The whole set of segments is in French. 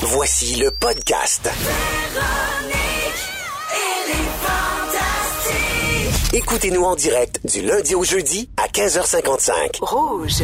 Voici le podcast. Écoutez-nous en direct du lundi au jeudi à 15h55. Rouge.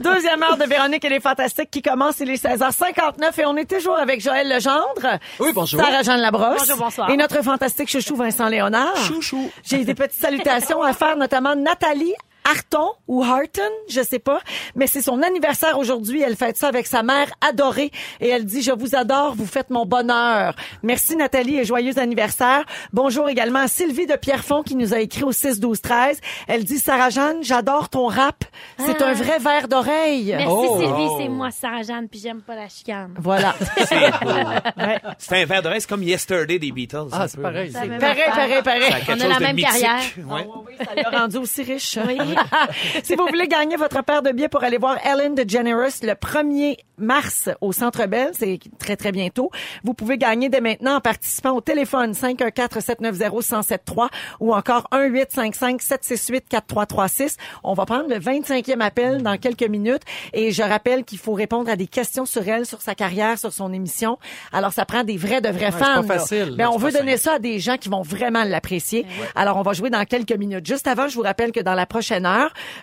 Deuxième heure de Véronique et les Fantastiques qui commence, il est 16h59 et on est toujours avec Joël Legendre. Oui, bonjour. Sarah-Jeanne Labrosse. Bonjour, bonsoir. Et notre fantastique chouchou Vincent Léonard. Chouchou. J'ai des petites salutations à faire, notamment Nathalie Harton ou Harton, je sais pas, mais c'est son anniversaire aujourd'hui. Elle fête ça avec sa mère adorée et elle dit je vous adore, vous faites mon bonheur. Merci Nathalie et joyeux anniversaire. Bonjour également à Sylvie de Pierrefonds qui nous a écrit au 6 12 13. Elle dit Sarah Jeanne, j'adore ton rap. C'est Ah. un vrai verre d'oreille. Merci Oh. Sylvie, c'est moi Sarah Jeanne, puis j'aime pas la chicane. Voilà. C'est. Ouais. Un verre de reste c'est comme Yesterday des Beatles. Ah, c'est peu. pareil. Pareil, pareil, pareil. Ça a quelque On a chose la de même mythique. carrière. Ouais. Ça l'a rendu aussi riche. Oui. si vous voulez gagner votre paire de billets pour aller voir Ellen DeGeneres le 1er mars au Centre Bell, c'est très très bientôt, vous pouvez gagner dès maintenant en participant au téléphone 514-790-1073 ou encore 1-855-768-4336. On va prendre le 25e appel dans quelques minutes et je rappelle qu'il faut répondre à des questions sur elle, sur sa carrière, sur son émission. Alors ça prend des vrais de vrais c'est fans. pas là. facile, Ben, là, on c'est veut donner ça à des gens qui vont vraiment l'apprécier. Alors, on va jouer dans quelques minutes. Juste avant, je vous rappelle que dans la prochaine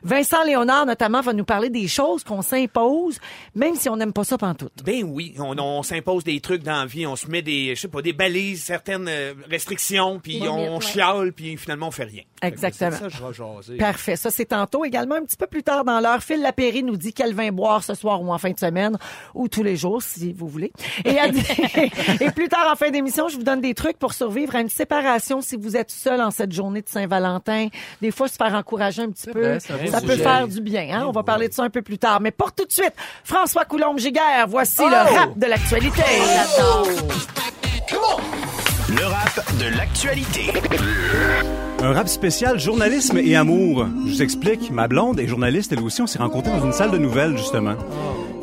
Vincent Léonard, notamment, va nous parler des choses qu'on s'impose, même si on n'aime pas ça pantoute. Ben oui, on, on s'impose des trucs dans la vie, on se met des, je sais pas, des balises, certaines euh, restrictions, puis on ouais. chiale, puis finalement on fait rien. Exactement. Ça, je vais jaser. Parfait. Ça, c'est tantôt. Également, un petit peu plus tard dans l'heure, Phil Lapéry nous dit quel vin boire ce soir ou en fin de semaine, ou tous les jours, si vous voulez. Et, à- et plus tard, en fin d'émission, je vous donne des trucs pour survivre à une séparation si vous êtes seul en cette journée de Saint-Valentin. Des fois, se faire encourager un petit peu, ça peut faire du bien. Hein? On va parler de ça un peu plus tard. Mais pour tout de suite, François Coulombe-Giguère, voici le rap de l'actualité. Le rap de l'actualité. Un rap spécial journalisme et amour. Je vous explique, ma blonde est journaliste, elle aussi, on s'est rencontrés dans une salle de nouvelles, justement.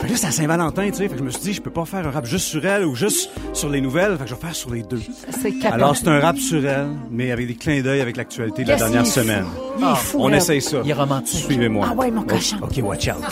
Fait que là, c'est à Saint-Valentin, tu sais. Fait que je me suis dit, je peux pas faire un rap juste sur elle ou juste sur les nouvelles. Fait que je vais faire sur les deux. C'est. Alors, c'est un rap sur elle, mais avec des clins d'œil avec l'actualité de la Qu'est-ce dernière qu'il est semaine. Il est fou, On Red. essaye ça. Il est romantique. Suivez-moi. Ah ouais, mon cochon. OK, watch out.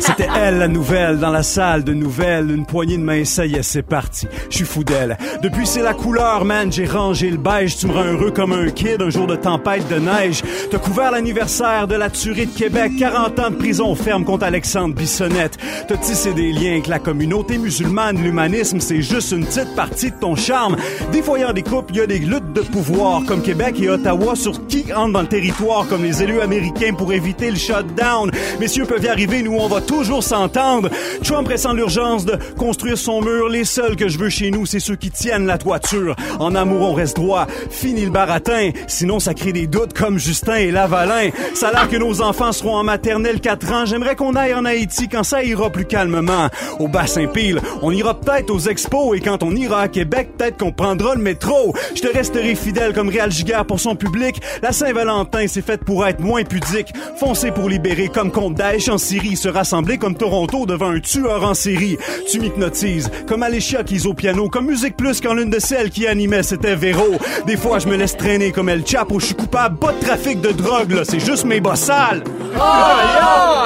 C'était elle, la nouvelle, dans la salle de nouvelles. Une poignée de main, ça y est, c'est parti. Je suis fou d'elle. Depuis, c'est la couleur, man. J'ai rangé le beige. Tu me rends heureux comme un kid, un jour de tempête de neige. T'as couvert l'anniversaire de la tuerie de Québec. 40 ans de prison ferme contre Alexandre Bissonnette. T'as tissé des liens avec la communauté musulmane. L'humanisme, c'est juste une petite partie de ton charme. Des fois, il y a des couples, il y a des luttes de pouvoir, comme Québec et Ottawa, sur qui entre dans le territoire, comme les élus américains pour éviter le shutdown. Messieurs peuvent y arriver, nous, on va toujours s'entendre. Trump ressent l'urgence de construire son mur. Les seuls que je veux chez nous, c'est ceux qui tiennent la toiture. En amour, on reste droit. Fini le baratin. Sinon, ça crée des doutes comme Justin et Lavalin. Ça a l'air que nos enfants seront en maternelle 4 ans. J'aimerais qu'on aille en Haïti quand ça ira plus calmement. Au Bassin-Pile, on ira peut-être aux expos et quand on ira à Québec, peut-être qu'on prendra le métro. Je te resterai fidèle comme Réal Giguère pour son public. La Saint-Valentin, c'est faite pour être moins pudique. Foncez pour libérer comme contre Daesh en Syrie. Se rassembler comme Toronto devant un tueur en série. Tu m'hypnotises comme Alicia qui au piano. Comme Musique Plus quand l'une de celles qui animait c'était Véro. Des fois, je me laisse traîner comme El Chapo. Je suis coupable, pas de trafic de drogue, là. C'est juste mes bossales.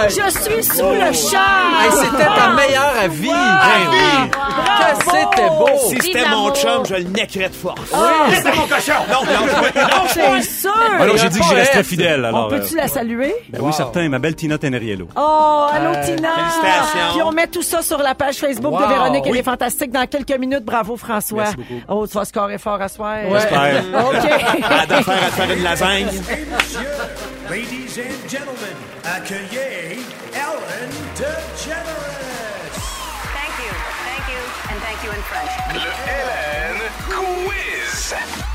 Je suis sous le char! Hey, c'était ta meilleure à vie. Ben oui. Que c'était beau. Si c'était mon chum, je le neckerais de force. C'était mon cochon! Non, non, C'est sûr! Alors, j'ai dit que j'y poète. fidèle, alors. On peut-tu euh, la saluer? ben oui, certain, ma belle Tina Teneriello. Oh, allô Tina! félicitations. Puis on met tout ça sur la page Facebook de. Véronique et Oui. les Fantastiques dans quelques minutes. Bravo François. Merci beaucoup. Oh, tu vas scorer fort à soir. J'espère. OK. à de faire à te faire une lasagne. Ladies and gentlemen, accueillez Ellen DeGeneres. Thank you, thank you, and thank you in French. Le LN Quiz.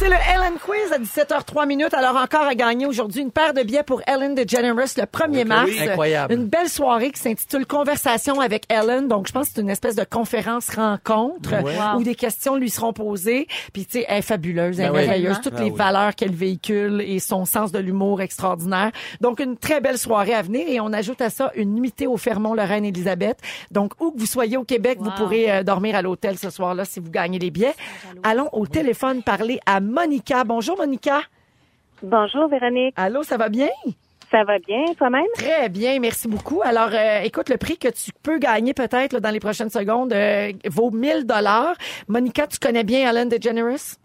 C'est le Ellen Quiz à 17h03 minutes. Alors encore à gagner aujourd'hui une paire de billets pour Ellen DeGeneres le 1er mars. oui. Incroyable. Une belle soirée qui s'intitule Conversation avec Ellen. Donc je pense que c'est une espèce de conférence rencontre où des questions lui seront posées. Puis tu sais, elle est fabuleuse, elle est Ben oui. merveilleuse, toutes les valeurs qu'elle véhicule et son sens de l'humour extraordinaire. Donc une très belle soirée à venir et on ajoute à ça une nuitée au Fermont Lorraine Elisabeth. Donc où que vous soyez au Québec, vous pourrez euh, dormir à l'hôtel ce soir-là si vous gagnez les billets. Allons au téléphone parler à Monica. Bonjour Monica. Bonjour Véronique, Allô, ça va bien? ça va bien toi-même? Très bien, merci beaucoup. Alors, euh, écoute, le prix que tu peux gagner peut-être dans les prochaines secondes euh, vaut 1000 dollars. Monica, tu connais bien Ellen DeGeneres?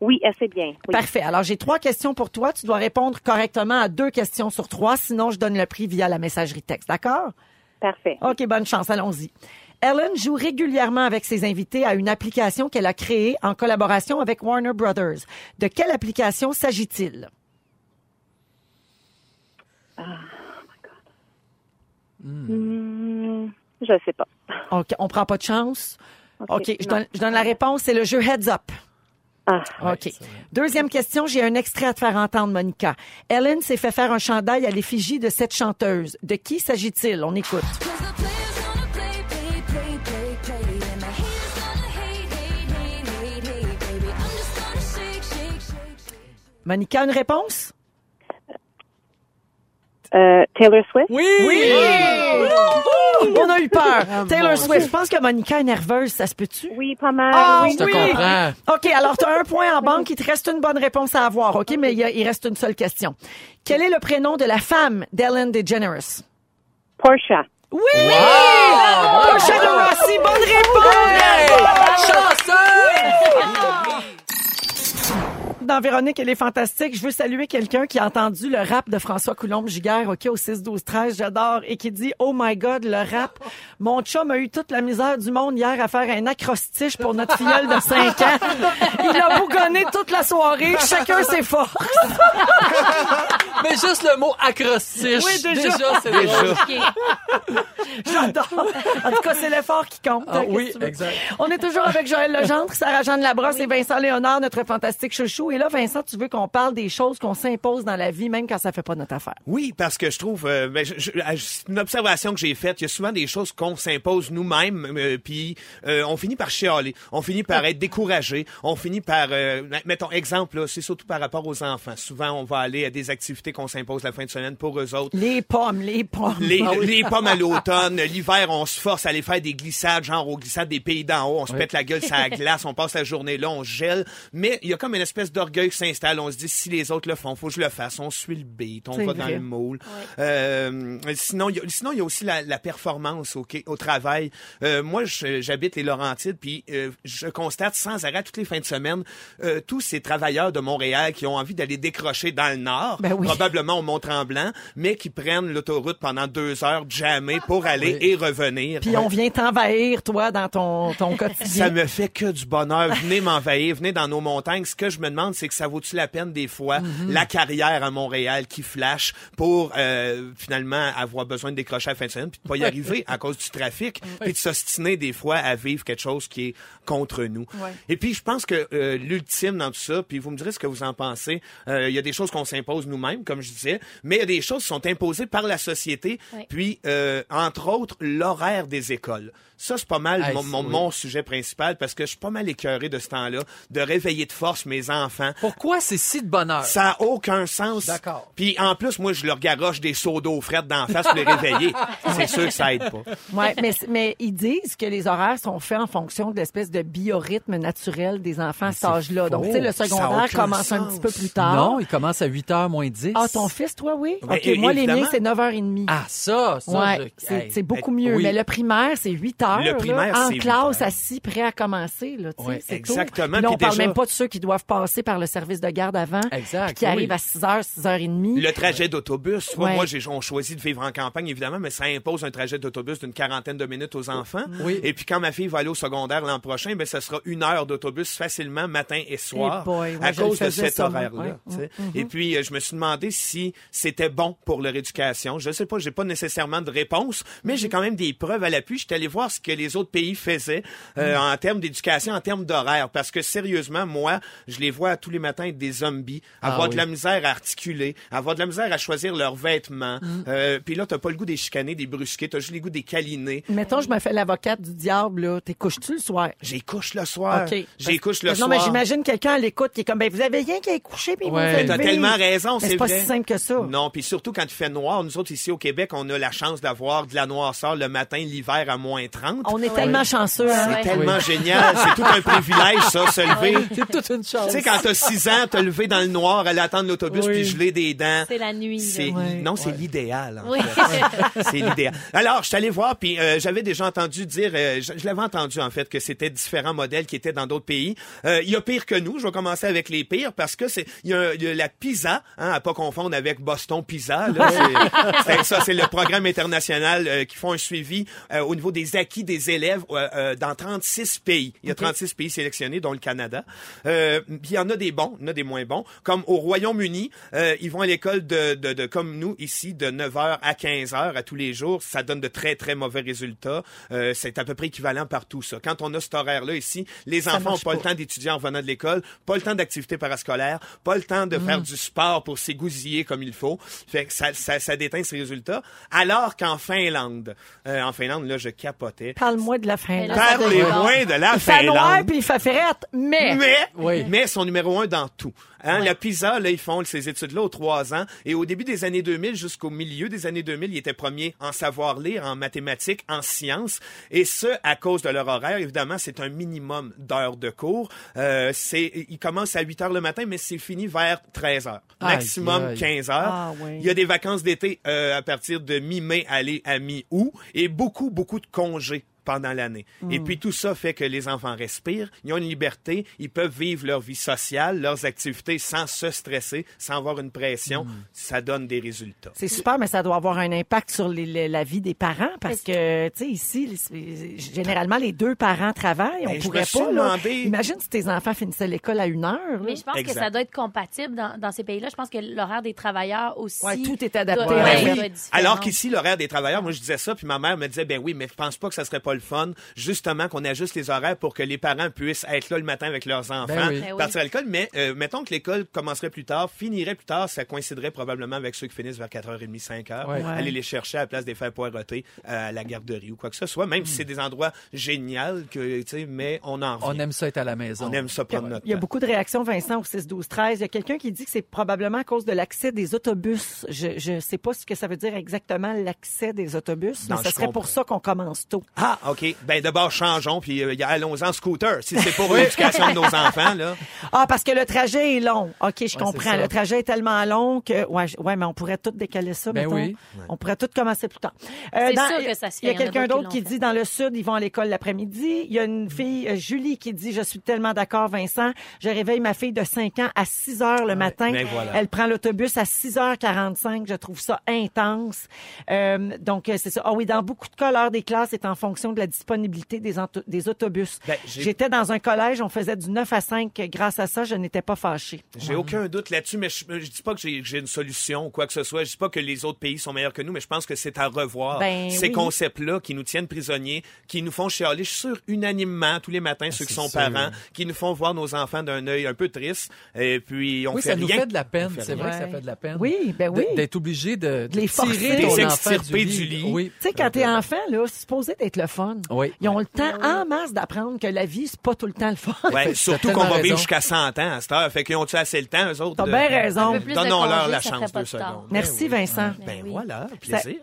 Oui, assez bien. Oui. Parfait. Alors, j'ai trois questions pour toi. Tu dois répondre correctement à deux questions sur trois. Sinon, je donne le prix via la messagerie texte. D'accord? Parfait. OK, bonne chance. Allons-y. Ellen joue régulièrement avec ses invités à une application qu'elle a créée en collaboration avec Warner Brothers. De quelle application s'agit-il? Hmm, je sais pas. OK, on prend pas de chance? OK, je, non. donne, je donne la réponse. C'est le jeu Heads Up. Ah, OK. Deuxième question, j'ai un extrait à te faire entendre, Monica. Ellen s'est fait faire un chandail à l'effigie de cette chanteuse. De qui s'agit-il? On écoute. Monica, une réponse? euh, Taylor Swift? Oui! Oui! On a eu peur. Taylor Swift. Je pense que Monica est nerveuse, ça se peut-tu? Oui, pas mal. Ah, oui. Je te oui. comprends. OK, alors tu as un point en banque. Il te reste une bonne réponse à avoir, OK? Mais il, y a- il reste une seule question. Quel est le prénom de la femme d'Ellen DeGeneres? Portia. Oui! Portia de Rossi, bonne réponse! Dans Véronique, elle est fantastique. Je veux saluer quelqu'un qui a entendu le rap de François Coulombe-Giguère, OK, au 6-12-13, j'adore, et qui dit, oh my God, le rap. Mon chum a eu toute la misère du monde hier à faire un acrostiche pour notre filleule de 5 ans. Il a bougonné toute la soirée, chacun ses forces. Mais juste le mot acrostiche. Oui, déjà. c'est drôle. J'adore. En tout cas, c'est l'effort qui compte. Ah oui, exact. On est toujours avec Joël Legendre, Sarah-Jeanne Labrosse et Vincent Léonard, notre fantastique chouchou. Et là, Vincent, tu veux qu'on parle des choses qu'on s'impose dans la vie, même quand ça fait pas notre affaire. Oui, parce que je trouve, euh, ben, je- je- euh, c'est une observation que j'ai faite. Il y a souvent des choses qu'on s'impose nous-mêmes, euh, puis euh, on finit par chialer, on finit par être découragé, on finit par, euh, mettons exemple, là, c'est surtout par rapport aux enfants. Souvent, on va aller à des activités qu'on s'impose la fin de semaine pour eux autres. Les pommes, les pommes. Les, Ah oui. les pommes à l'automne, l'hiver, on se force à aller faire des glissades, genre aux glissades des pays d'en haut, on se pète la gueule sur la glace, on passe la journée là, on gèle. Mais il y a comme une espèce d'orgueil qui s'installe. On se dit, si les autres le font, faut que je le fasse. On suit le beat, on va dans vrai. le moule. Euh, sinon, il y a, sinon, il y a aussi la, la performance au, au travail. Euh, moi, j'habite les Laurentides, puis euh, je constate sans arrêt toutes les fins de semaine euh, tous ces travailleurs de Montréal qui ont envie d'aller décrocher dans le Nord, Ben oui. Probablement au Mont-Tremblant, mais qui prennent l'autoroute pendant deux heures jamais pour aller et revenir. Puis on vient t'envahir, toi, dans ton, ton quotidien. Ça me fait que du bonheur. Venez m'envahir, venez dans nos montagnes. Ce que je me demande, c'est que ça vaut-tu la peine des fois Mhm. la carrière à Montréal qui flash pour euh, finalement avoir besoin de décrocher à la fin de semaine puis de pas y arriver à cause du trafic puis de s'ostiner des fois à vivre quelque chose qui est contre nous. Et puis je pense que euh, l'ultime dans tout ça, puis vous me direz ce que vous en pensez. euh, Il y a des choses qu'on s'impose nous-mêmes, comme je disais, mais il y a des choses qui sont imposées par la société. Puis euh, entre autres l'horaire des écoles. Ça c'est pas mal Hey, mon, mon, oui. mon sujet principal parce que je suis pas mal écœuré de ce temps-là de réveiller de force mes enfants. Pourquoi c'est si de bonheur? Ça a aucun sens. D'accord. Puis en plus, moi, je leur garoche des seaux d'eau frette d'en face pour les réveiller. C'est sûr que ça aide pas. Ouais, mais, mais ils disent que les horaires sont faits en fonction de l'espèce de biorhythme naturel des enfants à cet âge-là. Donc, tu sais, le secondaire commence un petit peu plus tard. Non, il commence à 8h moins 10. Ah, ton fils, toi, oui? Ben, OK, moi, les miens, c'est 9h30. Ah, ça, ça. Ouais, je- c'est hey. beaucoup Eh, mieux. oui. Mais le primaire, c'est 8 heures. Le là, primaire, en c'est huit classe, assis, prêt à commencer. Là, Ouais, exactement. Tôt. Là, on Puis parle déjà- même pas de ceux qui doivent passer par le service de garde avant. Exact, qui oui. arrivent à 6 h, 6 h 30. Le trajet d'autobus, Ouais. moi, j'ai on choisit de vivre en campagne, évidemment, mais ça impose un trajet d'autobus d'une quarantaine de minutes aux enfants. Oui. Et puis quand ma fille va aller au secondaire l'an prochain, ben ça sera une heure d'autobus facilement matin et soir Eh boy, ouais, à cause de cet horaire-là. Ouais. sais. Et puis euh, je me suis demandé si c'était bon pour leur éducation. Je sais pas, j'ai pas nécessairement de réponse, mais j'ai quand même des preuves à l'appui. J'étais allé voir ce que les autres pays faisaient euh, Mm. en termes d'éducation, en termes d'horaire, parce que sérieusement, moi, je les vois tous les matins être des zombies, avoir Ah de oui. la misère à articuler, avoir de la misère à choisir leurs vêtements. Mm. Euh, Puis là, t'as pas le goût des chicaner, des brusquer, t'as juste le goût des câliner. Mettons, je me fais l'avocate du diable, là. T'es couches-tu le soir? J'ai couche le soir. J'ai couche le soir. Non, mais j'imagine quelqu'un à l'écoute qui est comme, ben, vous avez rien qui est couché, puis vous Ouais. vous T'as tellement raison, c'est pas si simple que ça. Non, puis surtout quand il fait noir, nous autres ici au Québec, on a la chance d'avoir de la noirceur le matin, l'hiver à moins 30. On est tellement chanceux, hein? C'est Ouais. tellement génial, c'est tout un privilège ça, se lever. C'est toute une chance. Tu sais, quand t'as 6 ans, te lever dans le noir, aller attendre l'autobus Oui. puis geler des dents. C'est la nuit. C'est Ouais. non, c'est l'idéal. en fait. c'est l'idéal. Alors, je suis allé voir puis euh, j'avais déjà entendu dire, euh, je, je l'avais entendu en fait que c'était différents modèles qui étaient dans d'autres pays. Euh, Il y a pire que nous. Je vais commencer avec les pires parce que c'est il y, a il y a la pizza, hein, à pas confondre avec Boston Pizza. Là, c'est, c'est- ça, c'est le programme international euh, qui font un suivi euh, au niveau des acquis des élèves euh, euh, dans 36 pays. Il y a 36 pays sélectionnés, dont le Canada. Euh, puis il y en a des bons, il y en a des moins bons. Comme au Royaume-Uni, euh, ils vont à l'école de, de, de comme nous ici de 9h à 15h à tous les jours. Ça donne de très très mauvais résultats. Euh, c'est à peu près équivalent partout ça. Quand on a cet horaire-là ici, les enfants n'ont pas, le temps d'étudier en revenant de l'école, pas le temps d'activité parascolaire, pas le temps de faire du sport pour s'égousiller comme il faut. Fait que ça, ça, ça déteint ses résultats. Alors qu'en Finlande, euh, en Finlande là, je capotais. Parle-moi de la fin. Mais là, là. Parlez-moi de la Il fait noir Finlande. puis il fait frette, mais... Mais, Oui. mais sont numéro un dans tout. Hein, La PISA, là, ils font ces études-là aux trois ans. Et au début des années 2000 jusqu'au milieu des années 2000, ils étaient premiers en savoir lire, en mathématiques, en sciences. Et ce, à cause de leur horaire. Évidemment, c'est un minimum d'heures de cours. Euh, c'est, ils commencent à 8 heures le matin, mais c'est fini vers 13 heures. Aïe, Maximum aïe. 15 heures. Ah, oui. Il y a des vacances d'été euh, à partir de mi-mai aller à mi-août. Et beaucoup, beaucoup de congés pendant l'année. Hmm. Et puis tout ça fait que les enfants respirent, ils ont une liberté, ils peuvent vivre leur vie sociale, leurs activités sans se stresser, sans avoir une pression. Hmm. Ça donne des résultats. C'est super, mais ça doit avoir un impact sur les- les- la vie des parents parce que, tu sais, ici, les- généralement, les deux parents travaillent. On Ben, je pourrait pas, là. demandé- Imagine si tes enfants finissaient l'école à une heure. là. Mais je pense Exact. que ça doit être compatible dans, dans ces pays-là. Je pense que l'horaire des travailleurs aussi. Ouais, tout est adapté. doit- Ouais, ouais, oui. être différent. Alors qu'ici, l'horaire des travailleurs, moi je disais ça, puis ma mère me disait, ben oui, mais je pense pas que ça serait pas le fun, justement qu'on ajuste les horaires pour que les parents puissent être là le matin avec leurs enfants, Ben oui. Ben partir à l'école. Mais euh, mettons que l'école commencerait plus tard, finirait plus tard, ça coïnciderait probablement avec ceux qui finissent vers 4h30, 5h. Ouais. Ouais. Aller les chercher à la place des faire poireauter à la garderie ou quoi que ce soit, même si c'est des endroits géniaux, que, tu sais, mais on en On revient. aime ça être à la maison. On aime ça prendre notre Il y a temps. beaucoup de réactions, Vincent, au 6, 12, 13. Il y a quelqu'un qui dit que c'est probablement à cause de l'accès des autobus. Je ne sais pas ce que ça veut dire exactement, l'accès des autobus, Non, mais ça je serait pour ça qu'on commence tôt. Ah, OK. Ben, d'abord, changeons, puis euh, allons en scooter. Si c'est pour l'éducation de nos enfants, là. Ah, parce que le trajet est long. OK, je comprends. Le trajet est tellement long que, ouais, ouais mais on pourrait tout décaler ça, Ben mettons. oui. On pourrait tout commencer plus tard. Euh, C'est dans- sûr que ça se fait. Il y a quelqu'un qui d'autre qui dit, dans le Sud, ils vont à l'école l'après-midi. Il y a une fille, euh, Julie, qui dit, je suis tellement d'accord, Vincent. Je réveille ma fille de 5 ans à 6 heures le matin. voilà. Elle prend l'autobus à 6h45. Je trouve ça intense. Euh, donc, euh, c'est ça. Ah oui, dans beaucoup de cas, l'heure des classes est en fonction de la disponibilité des, auto- des autobus. Ben, J'étais dans un collège, on faisait du 9 à 5. Grâce à ça, je n'étais pas fâchée. J'ai aucun doute là-dessus, mais je, je dis pas que j'ai une solution ou quoi que ce soit. Je dis pas que les autres pays sont meilleurs que nous, mais je pense que c'est à revoir Ben ces oui. concepts-là qui nous tiennent prisonniers, qui nous font chialer. Je suis sûr unanimement tous les matins ceux qui sont sûr. parents, qui nous font voir nos enfants d'un œil un peu triste. Et puis on Oui, fait ça nous rien. fait de la peine. C'est vrai que ça fait de la peine. Oui, ben oui. D'être obligé de, les forcer. tirer ton les extirper du du lit. lit. Oui. Tu sais, quand t'es enfant, là, c'est supposé d'être le fun. Oui. Ils ont le temps en masse d'apprendre que la vie, c'est pas tout le temps le fun. Ouais, surtout qu'on va raison. vivre jusqu'à 100 ans à cette heure. Fait qu'ils ont-tu assez le temps, eux autres? T'as de- bien raison. Donnons-leur la chance deux secondes. Merci, Vincent. Ben Ben voilà, plaisir.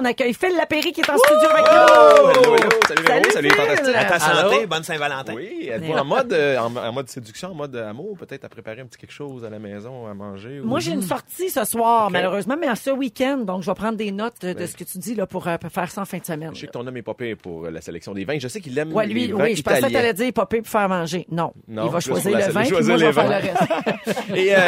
On accueille Phil Lapéry qui est en studio avec nous. Hello, hello. Salut, Véro. Salut, fantastique. À ta Allô? santé, bonne Saint-Valentin. Oui, êtes-vous en mode, euh, en, en mode séduction, en mode amour, peut-être à préparer un petit quelque chose à la maison, à manger? ou- Moi, j'ai une sortie ce soir, malheureusement, mais en ce week-end. Donc, je vais prendre des notes de ce que tu dis là, pour euh, faire ça en fin de semaine. Je sais que ton homme est pire pour euh, la sélection des vins. Je sais qu'il aime Ouais, lui, les vins oui, je pensais que italiens. t'allais dire pire pour faire manger. Non. Non, il va choisir pour le vin, puis moi, je vais faire le reste. Et euh,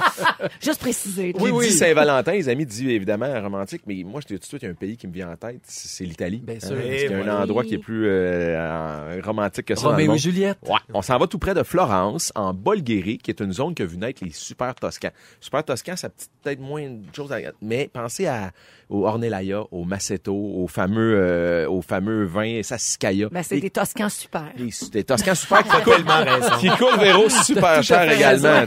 Juste préciser. qui dit Saint-Valentin, les amis dit évidemment romantique, mais moi, je de suite, il y a un pays qui me vient en tête, c'est l'Italie. Bien Hein, sûr. parce qu'il y a Et un endroit qui est plus euh, romantique que ça. dans le Roméo et. Juliette. Ouais. On s'en va tout près de Florence, en Bulgarie, qui est une zone qui a vu naître les super toscans. Super toscans, ça a peut-être moins de choses à... Mais pensez à, au Ornellaia, au Maceto, au fameux, euh, au fameux vin Sassicaia. Ben, c'est Des- Toscans super. des, des Toscans super qui coulent, tellement raison. qui coulent véro super cher également.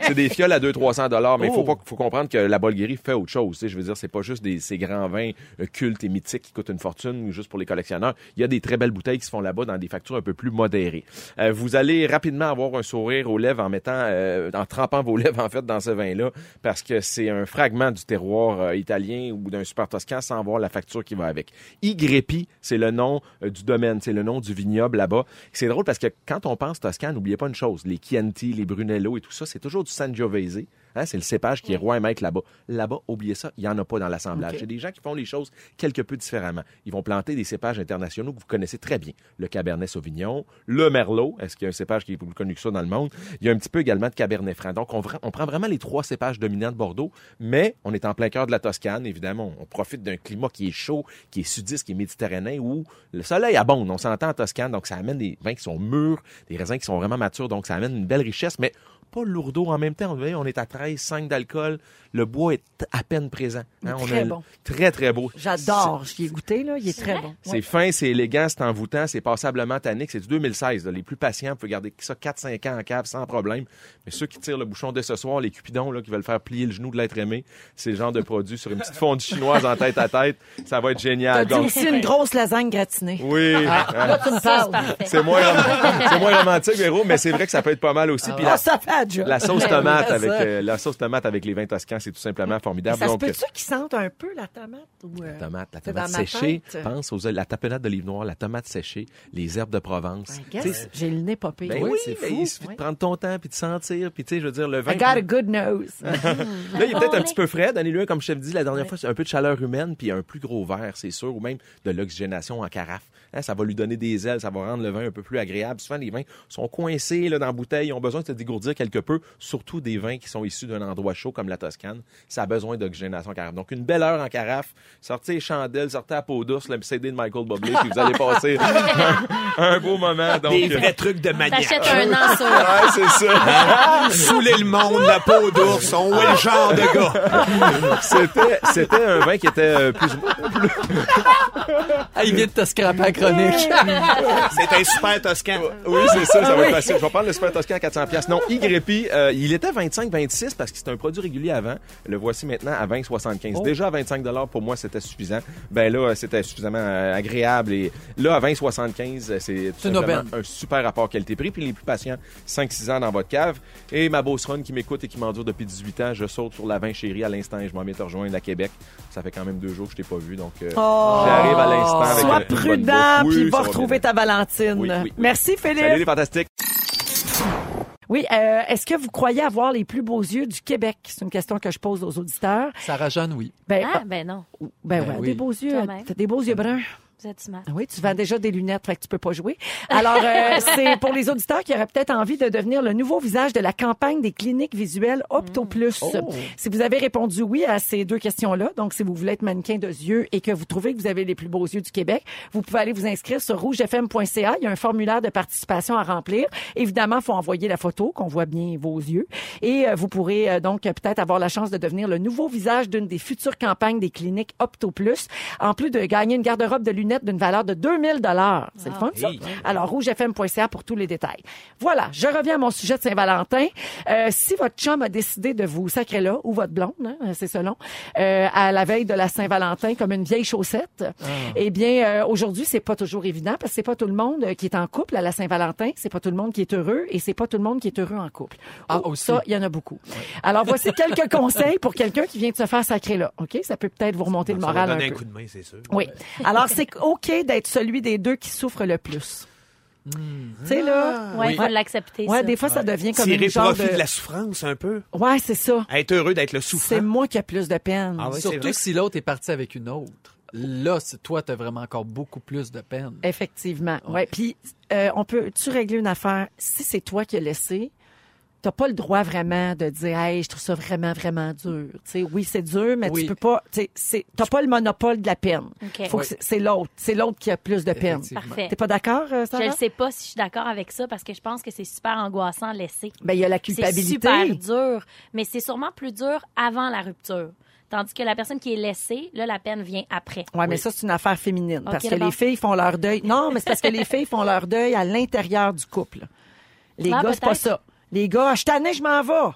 C'est des fioles à 200-300 dollars, mais il faut, Oh. pas- faut comprendre que la Bulgarie fait autre chose. Je veux dire, c'est pas juste des, ces grands vins euh, cultes et mythiques qui coûtent une fortune juste pour les collectionneurs. Il y a des très belles bouteilles qui se font là-bas dans des factures un peu plus modérées. Euh, vous allez rapidement avoir un sourire aux lèvres en mettant, euh, en trempant vos lèvres en fait dans ce vin-là, parce que c'est un fragment du terroir euh, italien ou d'un super toscan sans voir la facture qui va avec. Ygrepi, c'est le nom du domaine, c'est le nom du vignoble là-bas. C'est drôle parce que quand on pense toscan, n'oubliez pas une chose, les Chianti, les Brunello et tout ça, c'est toujours du Sangiovese. Hein, c'est le cépage qui est roi et maître là-bas. Là-bas, oubliez ça, il n'y en a pas dans l'assemblage. C'est des gens qui font les choses quelque peu différemment. Ils vont planter des cépages internationaux que vous connaissez très bien. Le Cabernet Sauvignon, le Merlot, est-ce qu'il y a un cépage qui est plus connu que ça dans le monde? Il y a un petit peu également de Cabernet Franc. Donc, on, prend vraiment les trois cépages dominants de Bordeaux, mais on est en plein cœur de la Toscane, évidemment. On, on profite d'un climat qui est chaud, qui est sudiste, qui est méditerranéen, où le soleil abonde. On s'entend en Toscane, donc ça amène des vins qui sont mûrs, des raisins qui sont vraiment matures, donc ça amène une belle richesse, mais pas lourdeau en même temps. Vous voyez, on est à 13, 5 d'alcool. Le bois est à peine présent. Hein, on Très a- bon. Très, très beau. J'adore. J'y ai goûté, là. Il est très bon. C'est fin, c'est élégant, c'est envoûtant, c'est passablement tannique. C'est du 2016. là. Les plus patients peuvent garder ça 4-5 ans en cave sans problème. Mais ceux qui tirent le bouchon dès ce soir, les cupidons là, qui veulent faire plier le genou de l'être aimé, c'est le genre de produit sur une petite fondue chinoise en tête à tête. Ça va être T'as génial. Donc, aussi une grosse lasagne gratinée. oui. Me Ça, c'est moins, romantique, Véro, mais c'est vrai que ça peut être pas mal aussi. Puis Ah, la, ça fait la sauce tomate avec euh, la sauce tomate avec les vins toscans, c'est tout simplement formidable. Ça se Donc, peut-tu qu'ils sentent un peu la tomate? Ou, euh, tomate, la tomate séchée. Pense aux la tapenade d'olive noire, la tomate séchée, les herbes de Provence. J'ai le nez pas pire. Ben Oui, c'est fou. il suffit de prendre ton temps puis de sentir, puis tu sais, je veux dire, le vin. I got a good nose. Là, il est peut-être un petit peu frais. Donnez-lui un, comme t'avais dit la dernière fois, c'est un peu de chaleur humaine puis un plus gros verre, c'est sûr, ou même de l'oxygénation en carafe. Hein, ça va lui donner des ailes, ça va rendre le vin un peu plus agréable. Souvent, les vins sont coincés là, dans la bouteille, ils ont besoin de se dégourdir quelque peu, surtout des vins qui sont issus d'un endroit chaud comme la Toscane. Ça a besoin d'oxygénation en carafe. Donc, une belle heure en carafe, sortez les chandelles, sortez à peau douce, le CD de Michael Bublé, puis vous allez passer un, un beau moment. Donc, Des euh, vrais trucs de maniaque. T'achètes un an sur. Ouais, c'est ça. Saouler le monde, la peau d'ours, on est le genre de gars. C'était, c'était un vin qui était euh, plus, Ah, il vient de te scraper la chronique. C'est un super toscan. Oui, c'est ça, ça va être facile. Je vais prendre le Super Toscan à 400 pièces. Non, Ygrepi, euh, il était 25-26 parce que c'était un produit régulier avant. Le voici maintenant à 20-75. Déjà à 25 pour moi, c'était suffisant. Ben là, c'était suffisamment euh, agréable. Et là, à 20-75, euh, c'est un super rapport qualité-prix. Puis les plus patients, 5-6 ans dans votre cave. Et ma boss Ron qui m'écoute et qui m'endure depuis 18 ans, je saute sur la 20 chérie à l'instant et je m'en viens te rejoindre à Québec. Ça fait quand même deux jours que je t'ai pas vu, donc euh, Oh. j'arrive à l'instant avec Sois prudent, bouffe. Oui, puis va retrouver bien. ta Valentine. Oui, oui, oui. Merci, Philippe. Salut les fantastiques. Oui, euh, est-ce que vous croyez avoir les plus beaux yeux du Québec? C'est une question que je pose aux auditeurs. Sarah Jeanne, oui. Ben, Ah, ben non. ben, ben ouais, oui. des beaux yeux. Des beaux yeux bruns. Vous êtes smart. Ah Oui, tu vends déjà des lunettes, fait que tu peux pas jouer. Alors, euh, c'est pour les auditeurs qui auraient peut-être envie de devenir le nouveau visage de la campagne des cliniques visuelles OptoPlus. Oh. Si vous avez répondu oui à ces deux questions-là, donc si vous voulez être mannequin de yeux et que vous trouvez que vous avez les plus beaux yeux du Québec, vous pouvez aller vous inscrire sur rougefm.ca. Il y a un formulaire de participation à remplir. Évidemment, il faut envoyer la photo, qu'on voit bien vos yeux. Et euh, vous pourrez euh, donc peut-être avoir la chance de devenir le nouveau visage d'une des futures campagnes des cliniques OptoPlus, en plus de gagner une garde-robe de lunettes d'une valeur de 2000 dollars. C'est le fun, ça? Alors, rougefm.ca pour tous les détails. Voilà, je reviens à mon sujet de Saint-Valentin. Euh, si votre chum a décidé de vous sacrer là, ou votre blonde, hein, c'est selon, euh, à la veille de la Saint-Valentin comme une vieille chaussette, eh bien, euh, aujourd'hui, c'est pas toujours évident parce que c'est pas tout le monde euh, qui est en couple à la Saint-Valentin, c'est pas tout le monde qui est heureux et c'est pas tout le monde qui est heureux en couple. Ah, Oh, aussi. Ça, il y en a beaucoup. Alors, voici quelques conseils pour quelqu'un qui vient de se faire sacrer là. OK? Ça peut peut-être vous remonter le moral un un peu. coup de main, c'est sûr. Oui. Alors, c'est OK d'être celui des deux qui souffre le plus. Tu sais, là. Ouais, il faut Ouais. l'accepter. Ouais, ça. des fois, ça devient comme Tirer une genre profit de... de la souffrance un peu. Ouais, c'est ça. Être heureux d'être le C'est souffrant. moi qui ai plus de peine. Ah ouais, c'est Surtout si l'autre est parti avec une autre. Là, c'est- toi, t'as vraiment encore beaucoup plus de peine. Effectivement. Ouais. Puis, euh, on peut-tu régler une affaire? Si c'est toi qui as laissé, t'as pas le droit vraiment de dire, hey, je trouve ça vraiment, vraiment dur. Tu sais, oui, c'est dur, mais Oui. tu peux pas, c'est- t'as pas le monopole de la peine. OK. Faut que Oui. c'est- c'est l'autre. C'est l'autre qui a plus de peine. Parfait. T'es pas d'accord, euh, Je Sarah? ne sais pas si je suis d'accord avec ça parce que je pense que c'est super angoissant laisser. Ben, il y a la C'est culpabilité. super dur, mais c'est sûrement plus dur avant la rupture. Tandis que la personne qui est laissée, là, la peine vient après. Ouais, mais ça, c'est une affaire féminine. parce que les filles font leur deuil. Non, mais c'est parce que les filles font leur deuil à l'intérieur du couple. Les Ah, gars, c'est pas ça. Les gars, ah, je t'en ai, je m'en vais.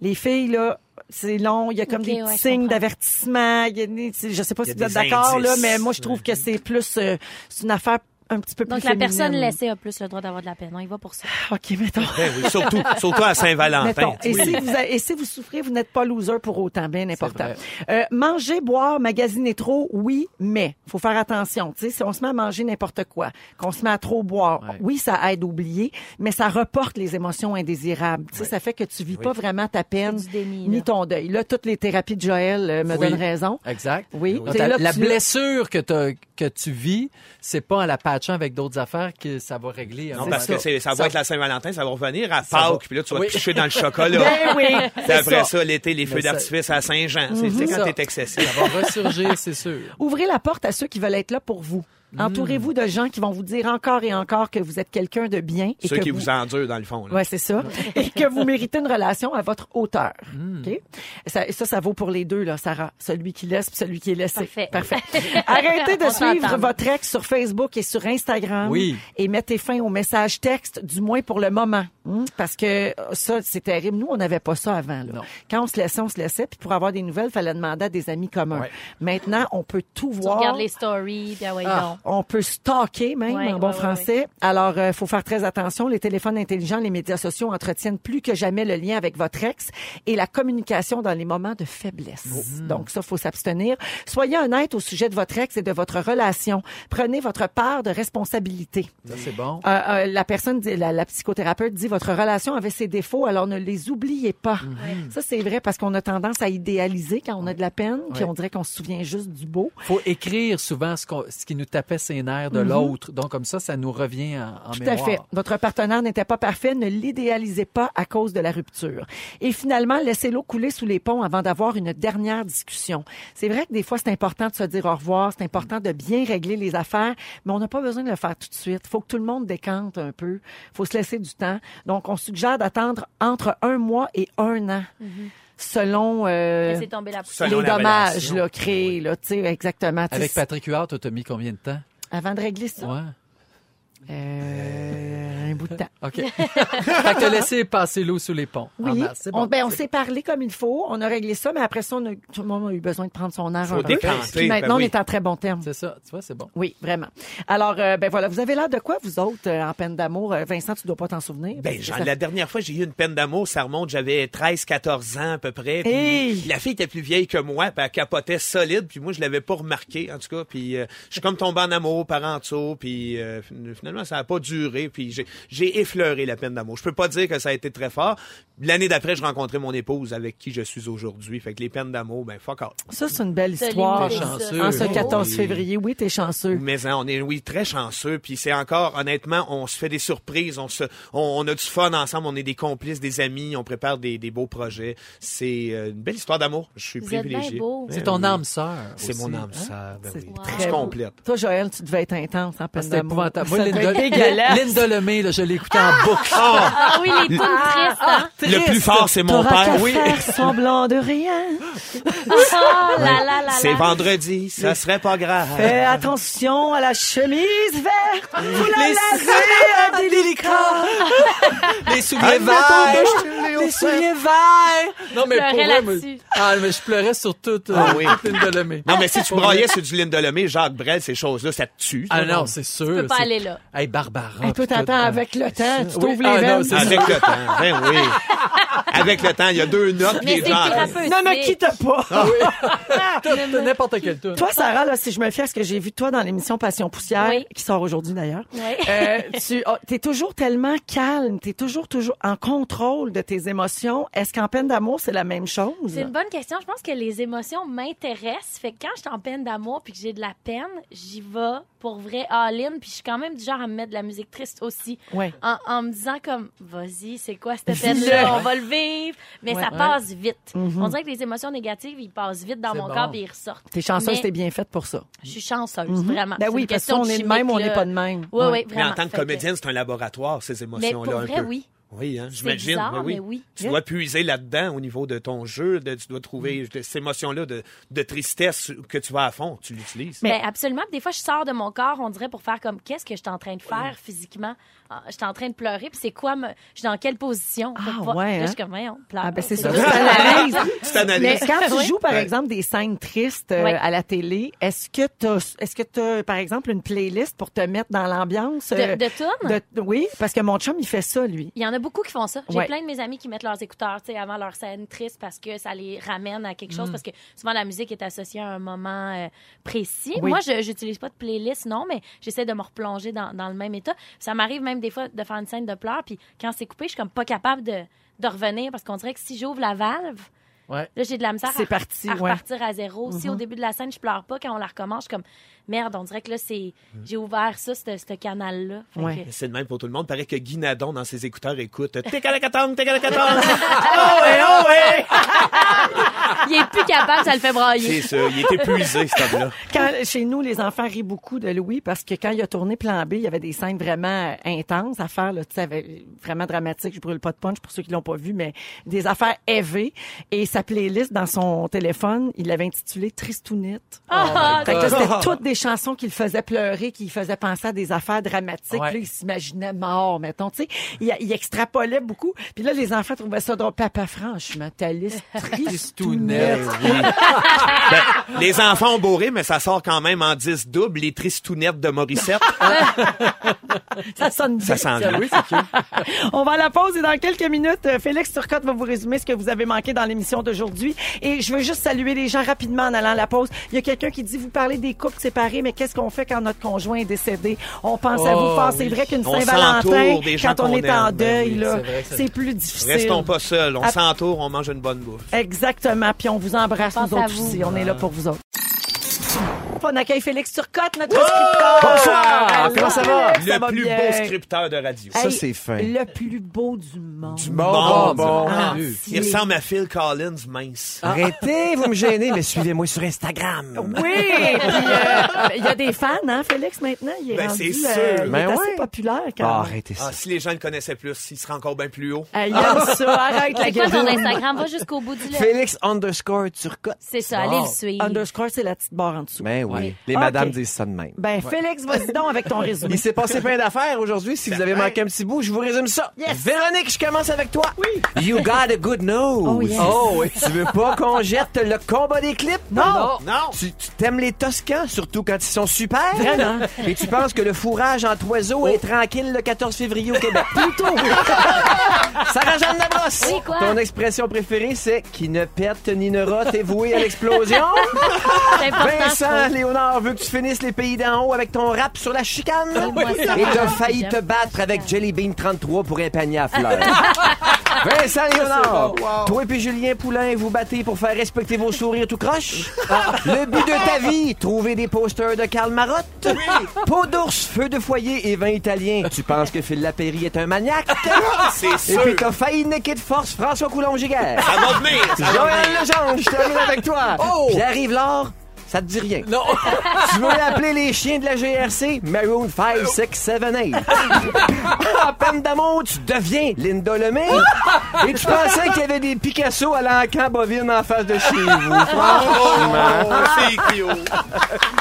Les filles, là, c'est long. Il y a comme des petits signes d'avertissement. Il y a des- Je sais pas si vous êtes d'accord, là, mais moi, je trouve que c'est plus, euh, c'est une affaire un petit peu plus Donc, la féminine. personne laissée a plus le droit d'avoir de la peine. On y va pour ça. OK, mettons. Ben oui, surtout, surtout à Saint-Valentin. Et, si vous et si vous souffrez, vous n'êtes pas loser pour autant, bien important. Euh, manger, boire, magasiner trop, oui, mais faut faire attention. Tu sais, si on se met à manger n'importe quoi, qu'on se met à trop boire, Ouais. oui, ça aide à oublier, mais ça reporte les émotions indésirables. Tu sais, ça fait que tu vis pas vraiment ta peine déni, ni là. ton deuil. Là, toutes les thérapies de Joël euh, me Oui. donnent raison. Exact. Oui. Donc, la, là, la tu- blessure que, que tu vis, c'est pas en la avec d'autres affaires que ça va régler. Non, hein. parce que ça va être la Saint-Valentin, ça va revenir à Ça. Pâques, puis là, tu vas Oui. te toucher dans le chocolat. Ben oui, Puis c'est après ça. ça, l'été, les feux ça- d'artifice à Saint-Jean. C'est tu sais, C'est quand ça. t'es excessif. Ça va ressurgir, c'est sûr. Ouvrez la porte à ceux qui veulent être là pour vous. Mm. Entourez-vous de gens qui vont vous dire encore et encore que vous êtes quelqu'un de bien. Et Ceux que qui vous endurent, dans le fond. Ouais, c'est ça. Et que vous méritez une relation à votre hauteur. Hmm. OK? Ça, ça, ça vaut pour les deux, là, Sarah. Celui qui laisse puis celui qui est laissé. Parfait. Arrêtez de On suivre votre ex sur Facebook et sur Instagram. Oui. Et mettez fin aux messages textes, du moins pour le moment. Hum, Parce que euh, ça, c'est terrible. Nous, on n'avait pas ça avant. Là. Non. Quand on se laissait, on se laissait. Puis pour avoir des nouvelles, il fallait demander à des amis communs. Ouais. Maintenant, on peut tout Tu voir. regardes les stories, ah ouais, Ah. On peut stalker même Ouais, en bon ouais, ouais, français. Alors, il faut faire très attention. Les téléphones intelligents, les médias sociaux entretiennent plus que jamais le lien avec votre ex et la communication dans les moments de faiblesse. Oh. Donc, ça, faut s'abstenir. Soyez honnête au sujet de votre ex et de votre relation. Prenez votre part de responsabilité. Ça, c'est bon. Euh, euh, la personne, la psychothérapeute dit votre relation avait ses défauts, alors ne les oubliez pas. Mhm. Ça, c'est vrai parce qu'on a tendance à idéaliser quand on a de la peine, puis on dirait qu'on se souvient juste du beau. faut écrire souvent ce, qu'on- ce qui nous tapait ses nerfs de l'autre. Donc, comme ça, ça nous revient en, en Tout mémoire. à fait. Votre partenaire n'était pas parfait, ne l'idéalisez pas à cause de la rupture. Et finalement, laissez l'eau couler sous les ponts avant d'avoir une dernière discussion. C'est vrai que des fois, c'est important de se dire au revoir, c'est important de bien régler les affaires, mais on n'a pas besoin de le faire tout de suite. faut que tout le monde décante un peu. faut se laisser du temps. Donc, on suggère d'attendre entre un mois et un an. Selon euh, la. Selon les la dommages là, créés, là, tu exactement. Tu Avec Patrick Huard, toi, t'as mis combien de temps? Avant de régler ça, Ouais. Euh, un bout de temps. OK. fait que t'as laissé passer l'eau sous les ponts. Oui. C'est on, ben, on s'est parlé comme il faut, on a réglé ça, mais après ça, on a, tout le monde a eu besoin de prendre son air Faut un peu. décanter, Puis ben maintenant, oui. on est en très bon terme. C'est ça, tu vois, c'est bon. Oui, vraiment. Alors, euh, ben voilà, vous avez l'air de quoi, vous autres, euh, en peine d'amour? Euh, Vincent, tu dois pas t'en souvenir. Ben, genre, ça- la dernière fois, j'ai eu une peine d'amour, ça remonte, j'avais 13, 14 ans à peu près. Puis Hey! La fille était plus vieille que moi, puis elle capotait solide, puis moi, je l'avais pas remarqué, en tout cas. Puis euh, je suis comme tombé en amour par en dessous, puis euh, finalement, ça a pas duré, puis j'ai, effleuré la peine d'amour. Je peux pas dire que ça a été très fort. L'année d'après, je rencontrais mon épouse avec qui je suis aujourd'hui. Fait que les peines d'amour, ben, fuck off. Ça, c'est une belle histoire. Chanceux. En ce Oui. 14 février, oui, t'es chanceux. Mais hein, on est oui très chanceux puis c'est encore honnêtement on se fait des surprises on se on, on a du fun ensemble on est des complices des amis on prépare des, des beaux projets c'est euh, une belle histoire d'amour je suis Vous privilégié. Ben C'est ton âme sœur. c'est mon âme hein? sœur ben très complète Toi, Joël, tu devais être intense en peine C'était d'amour. Moi, Linda. Linda Lemay, là, je l'ai écouté en boucle. Ah oui, les tunes tristes, hein? le plus fort c'est mon T'auras père qu'à oui faire semblant de rien. Ah là là là c'est vendredi ça serait pas grave Fais attention à la chemise verte. Vous la lavez indélicat. Les souliers Ah, verts! Les souliers verts! Non, mais Je pour pleurais vrai, moi- là-dessus. Ah, mais je pleurais sur toute, euh, Ah oui. toute Linda Lemay. non mais si tu Pour vrai. broyais sur du Linda Lemay Jacques Brel ces choses là ça te tue Ah non, c'est sûr. Tu peux pas c'est- aller là. Hey, Barbara. Et toi, t'attends avec le temps. Tu Oui. t'ouvres les Ah, non, veines. avec le temps ben oui avec le temps il y a deux notes Mais les c'est gens thérapeutique. Non, mais quitte pas. T'as- t'as n'importe quel tour. Toi, Sarah, là, si je me fie à ce que j'ai vu de toi dans l'émission Passion Poussière, Oui. qui sort aujourd'hui d'ailleurs, Oui. euh, tu oh, es toujours tellement calme, tu es toujours, toujours en contrôle de tes émotions. Est-ce qu'en peine d'amour, c'est la même chose? C'est une bonne question. Je pense que les émotions m'intéressent. Fait que quand je suis en peine d'amour puis que j'ai de la peine, j'y vais pour vrai all-in, puis je suis quand même du genre à me mettre de la musique triste aussi. Ouais. En, en me disant comme, vas-y, c'est quoi cette peine-là? On va le vivre. Mais Ouais. ça passe vite. Mhm. On dirait que les émotions négatives, ils passent vite dans mon bon. corps et ils ressortent. T'es chanceuse, Mais t'es bien faite pour ça. Je suis chanceuse, Mhm. vraiment. Ben oui, parce qu'on est de même, on n'est pas de même. Oui, Ouais. oui, Mais vraiment. en tant que comédienne, c'est un laboratoire, ces émotions-là. pour un vrai, peu. oui. Oui, hein, j'imagine. bizarre, mais oui. mais oui. Tu dois puiser là-dedans au niveau de ton jeu. de- tu dois trouver de- ces émotions-là de, de tristesse que tu vas à fond. Tu l'utilises. Ben, absolument. Des fois, je sors de mon corps, on dirait, pour faire comme qu'est-ce que je suis en train de faire physiquement? Ah, Je suis en train de pleurer, puis c'est quoi, me... je suis dans quelle position? Ah, Pour pouvoir- ouais, Là, je hein? suis comme, voyons, pleure. Ah, ben c'est ça. Tu t'analyses. Tu t'analyses. Mais quand tu joues, par Ouais. exemple, des scènes tristes euh, Ouais. à la télé, est-ce que tu est-ce que tu par exemple, une playlist pour te mettre dans l'ambiance? De, euh, de oui, parce que mon chum, il fait ça, lui. Il y en a beaucoup qui font ça. J'ai Ouais. plein de mes amis qui mettent leurs écouteurs avant leur scène triste parce que ça les ramène à quelque chose. Mm. Parce que souvent, la musique est associée à un moment euh, précis. Oui. Moi, je n'utilise pas de playlist, non, mais j'essaie de me replonger dans, dans le même état. Ça m'arrive même des fois de faire une scène de pleurs, puis quand c'est coupé, je suis comme pas capable de, de revenir parce qu'on dirait que si j'ouvre la valve, Ouais. Là, j'ai de la misère C'est à, parti, à ouais. repartir à zéro. Si au début de la scène, je pleure pas, quand on la recommence, je suis comme merde, on dirait que là, c'est j'ai ouvert ça, ce ce canal-là. Ouais. que- C'est le même pour tout le monde. Paraît que Guy Nadon, dans ses écouteurs, écoute Técalacatong, técalacatong. Oh, ouais, oh, ouais. Il est plus capable, ça le fait brailler. C'est ça. Il est épuisé, cet homme-là. Quand, chez nous, les enfants rient beaucoup de Louis parce que quand il a tourné Plan B, il y avait des scènes vraiment intenses à faire, là, tu sais, avec- vraiment dramatiques. Je brûle pas de punch pour ceux qui l'ont pas vu, mais des affaires élevées. Et sa playlist dans son téléphone, il l'avait intitulée Tristounette. Ah, Fait que là, c'était toutes des chansons qui le faisaient pleurer, qui le faisaient penser à des affaires dramatiques. Ouais. Puis Là, il s'imaginait mort, mettons. Tu sais, il, il extrapolait beaucoup. Puis là, les enfants trouvaient ça drôle. Papa, franchement, ta liste Tristounette. Ben, les enfants ont bourré, mais ça sort quand même en 10 doubles, les tristounettes de Morissette. Ça sonne bien. Ça sent bien. On va à la pause et dans quelques minutes, euh, Félix Turcotte va vous résumer ce que vous avez manqué dans l'émission d'aujourd'hui. Et je veux juste saluer les gens rapidement en allant à la pause. Il y a quelqu'un qui dit, vous parlez des couples séparés, mais qu'est-ce qu'on fait quand notre conjoint est décédé? On pense à Oh, vous fort. C'est oui. vrai qu'une Saint-Valentin, quand on est en deuil, Ben oui, là, c'est c'est plus difficile. Restons pas seuls. On s'entoure, on mange une bonne bouffe. Exactement. Puis on vous embrasse, Pense nous autres vous. aussi. On est là pour vous autres. On accueille Félix Turcotte, notre scripteur. Bonsoir. Allô, Comment ça va? Félix, Le va plus bien? beau scripteur de radio. Ça, Hey, c'est fin. Le plus beau du monde. Du Bon, monde. bon, bon. Ah. Il ressemble à Phil Collins, mince. Arrêtez, vous me gênez, mais suivez-moi sur Instagram. Oui, puis, euh, il y a des fans, hein, Félix, maintenant. Il est Ben, rendu, c'est euh, sûr. il Ben est assez ouais. populaire, quand Ah, même. arrêtez ça. Ah, si les gens le connaissaient plus, il serait encore bien plus haut. Ah, il aime ça. Arrête la C'est quoi ton gueule. Instagram? Va jusqu'au bout du lait. Félix underscore Turcotte. C'est ça, allez le suivre. Underscore, c'est la petite barre en dessous. Ben oui. Les Ok. madames disent ça de même. Ben, Félix, vas-y donc avec ton résumé. Il s'est passé plein d'affaires aujourd'hui. Si vous avez manqué un petit bout, je vous résume ça. Yes. Véronique, je commence avec toi. Oui. You got a good nose. Oh, yes. Oh. Tu veux pas qu'on jette le combat des clips? Non. Non! Tu tu t'aimes les Toscans, surtout quand ils sont super? Vraiment. Et tu penses que le fourrage entre oiseaux est tranquille le 14 février au Québec? Plutôt. Sarah-Jeanne Labrosse. Oui, quoi? Ton expression préférée, c'est qui ne pète ni ne rote est voué à l'explosion. Vincent Léonard veut que tu finisses les pays d'en haut avec ton rap sur la chicane? ça. Et t'as failli te battre avec Jelly Bean 33 pour un panier à fleurs. Vincent Léonard, toi et puis Julien Poulain, vous battez pour faire respecter vos sourires tout croche? Le but de ta vie, trouver des posters de Karl Marotte? Peau d'ours, feu de foyer et vin italien. Tu penses que Phil Lapéry est un maniaque? C'est Et sûr! puis t'as failli niquer de force François Coulon-Giguère. Ça va venir! Joël. Legendre, je termine avec toi. Pierre-Yves Laure, ça te dit rien. Non. Tu veux appeler les chiens de la GRC? Maroon 5, 6, 7, 8. En peine d'amour, tu deviens Linda Lemay. Et tu pensais qu'il y avait des Picasso à l'encan bovine en face de chez vous. Franchement. Oh,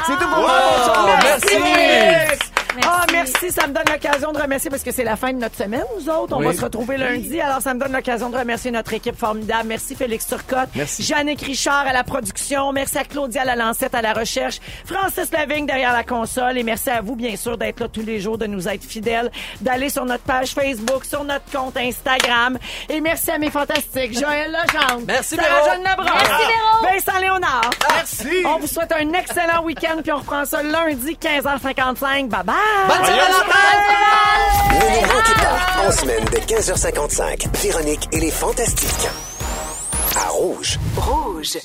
c'est tout pour moi. Wow. Merci, Félix. Merci. Ah, merci. Ça me donne l'occasion de remercier parce que c'est la fin de notre semaine, nous autres. On Oui. va se retrouver lundi. Alors, ça me donne l'occasion de remercier notre équipe formidable. Merci, Félix Turcotte. Merci. Jannick Richard à la production. Merci à Claudia Lalancette à la recherche. Francis Lavigne derrière la console. Et merci à vous, bien sûr, d'être là tous les jours, de nous être fidèles, d'aller sur notre page Facebook, sur notre compte Instagram. Et merci à mes fantastiques. Joël Legendre. Merci, Sarah Véro. Merci, Véro. Vincent Léonard. Merci! On vous souhaite un excellent week-end, puis on reprend ça lundi, 15h55. Bye bye! Bonne Saint-Valentin! Ne nous manquez pas, en semaine de 15h55, Véronique et les Fantastiques. À Rouge. Rouge.